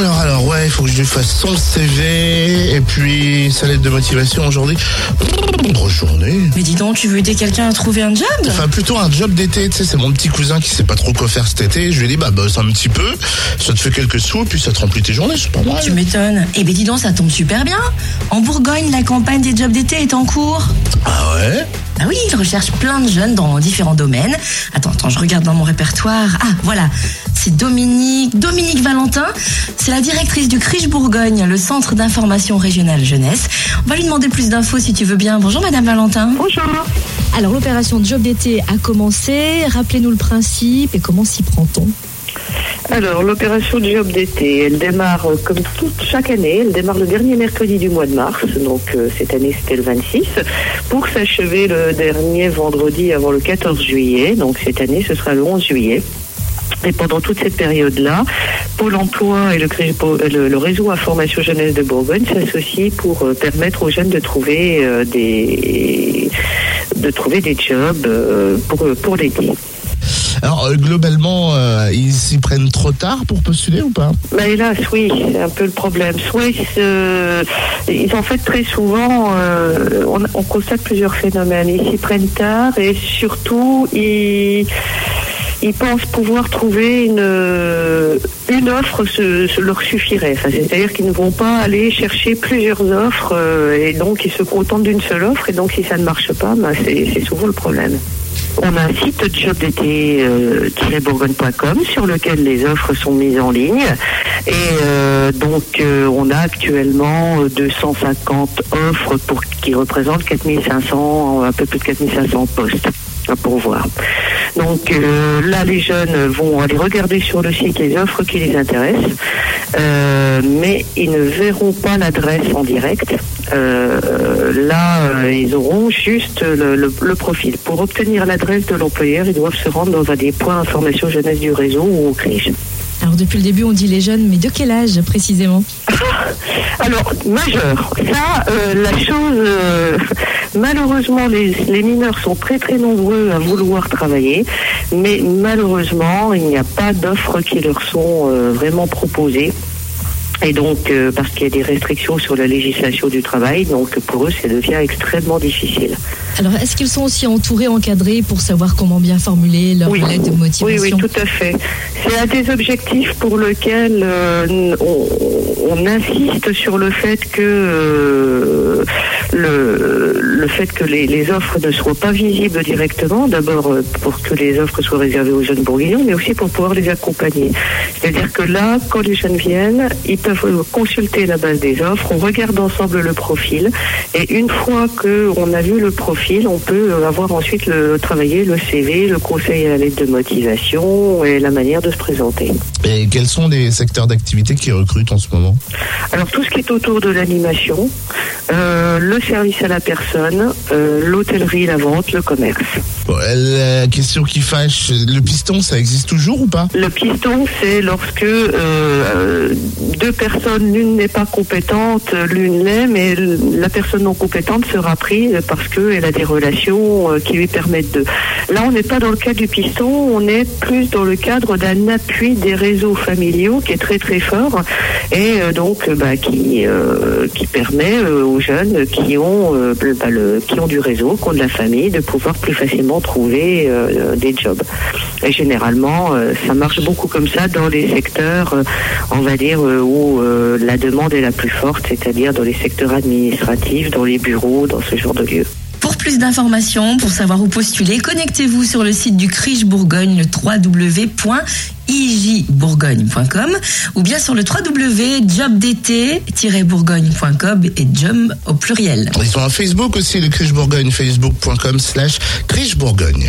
Alors, alors, ouais, il faut que je lui fasse son CV et puis sa lettre de motivation aujourd'hui. Grosse journée. Mais dis donc, tu veux aider quelqu'un à trouver un job? Enfin, plutôt un job d'été, tu sais, c'est mon petit cousin qui sait pas trop quoi faire cet été. Je lui ai dit, bah, bosse un petit peu, ça te fait quelques sous, puis ça te remplit tes journées, c'est pas mal. Tu m'étonnes. Eh ben dis donc, ça tombe super bien. En Bourgogne, la campagne des jobs d'été est en cours. Ah ouais? Ah oui, ils recherchent plein de jeunes dans différents domaines. Attends, attends, je regarde dans mon répertoire. Ah, voilà. C'est Dominique, Dominique Valentin. C'est la directrice du Criche Bourgogne, le centre d'information régionale jeunesse. On va lui demander plus d'infos si tu veux bien. Bonjour Madame Valentin. Bonjour. Alors l'opération Job d'été a commencé. Rappelez-nous le principe et comment s'y prend-on? Alors, l'opération job d'été, elle démarre euh, comme toute chaque année, elle démarre le dernier mercredi du mois de mars, donc euh, cette année c'était le 26, pour s'achever le dernier vendredi avant le 14 juillet, donc cette année ce sera le 11 juillet. Et pendant toute cette période-là, Pôle emploi et le, cré- le- le réseau Information Jeunesse de Bourgogne s'associent pour euh, permettre aux jeunes de trouver euh, des de trouver des jobs euh, pour, pour l'été. Alors, euh, globalement, euh, ils s'y prennent trop tard pour postuler ou pas? Bah hélas, oui, c'est un peu le problème. Soit ils, se- ils en fait très souvent, euh, on, on constate plusieurs phénomènes. Ils s'y prennent tard et surtout ils, ils pensent pouvoir trouver une, une offre ce, ce leur suffirait. C'est-à-dire qu'ils ne vont pas aller chercher plusieurs offres euh, et donc ils se contentent d'une seule offre et donc si ça ne marche pas, bah, c'est souvent le problème. On a un site job d'été bourgogne.com sur lequel les offres sont mises en ligne. Et euh, donc, euh, on a actuellement euh, 250 offres pour, qui représentent 4500, un peu plus de 4500 postes à pourvoir. Donc euh, là, les jeunes vont aller regarder sur le site les offres qui les intéressent, euh, mais ils ne verront pas l'adresse en direct. Euh, là, ils auront juste le, profil. Pour obtenir l'adresse de l'employeur, ils doivent se rendre dans un des points information jeunesse du réseau ou au CRIJ. Alors depuis le début on dit les jeunes, mais de quel âge précisément Alors, majeur, ça, euh, la chose, euh, malheureusement, les, les mineurs sont très très nombreux à vouloir travailler, mais malheureusement, il n'y a pas d'offres qui leur sont euh, vraiment proposées. Et donc, euh, parce qu'il y a des restrictions sur la législation du travail, donc pour eux, ça devient extrêmement difficile. Alors est-ce qu'ils sont aussi entourés, encadrés pour savoir comment bien formuler leur Oui. lettre de Oui, motivation? oui, tout à fait. C'est un des objectifs pour lequel euh, on, on insiste sur le fait que euh, le, le fait que les, les offres ne soient pas visibles directement, d'abord euh, pour que les offres soient réservées aux jeunes bourguignons, mais aussi pour pouvoir les accompagner. C'est-à-dire que là, quand les jeunes viennent, ils peuvent consulter la base des offres, on regarde ensemble le profil, et une fois qu'on a vu le profil, on peut euh, avoir ensuite le, travailler le CV, le conseil à la lettre de motivation et la manière de se présenter. Et quels sont les secteurs d'activité qui recrutent en ce moment? Alors tout ce qui est autour de l'animation, euh, le service à la personne, euh, l'hôtellerie, la vente, le commerce. Bon, La question qui fâche, le piston, ça existe toujours ou pas? Le piston, c'est lorsque euh, deux personnes, l'une n'est pas compétente, l'une l'est, mais la personne non compétente sera prise parce qu'elle a des relations euh, qui lui permettent de. Là, on n'est pas dans le cadre du piston, on est plus dans le cadre d'un appui des réseaux familiaux qui est très très fort et donc bah, qui qui permet aux jeunes qui ont euh, le- qui ont du réseau, qui ont de la famille, de pouvoir plus facilement trouver euh, des jobs. Et généralement, euh, ça marche beaucoup comme ça dans les secteurs, euh, on va dire, euh, où euh, la demande est la plus forte, c'est-à-dire dans les secteurs administratifs, dans les bureaux, dans ce genre de lieux. Pour plus d'informations, pour savoir où postuler, connectez-vous sur le site du Criche Bourgogne, le www.ijbourgogne.com ou bien sur le www.jobdt-bourgogne.com et job au pluriel. Ils ont un Facebook aussi, le Criche Bourgogne, facebook.com slash Criche Bourgogne.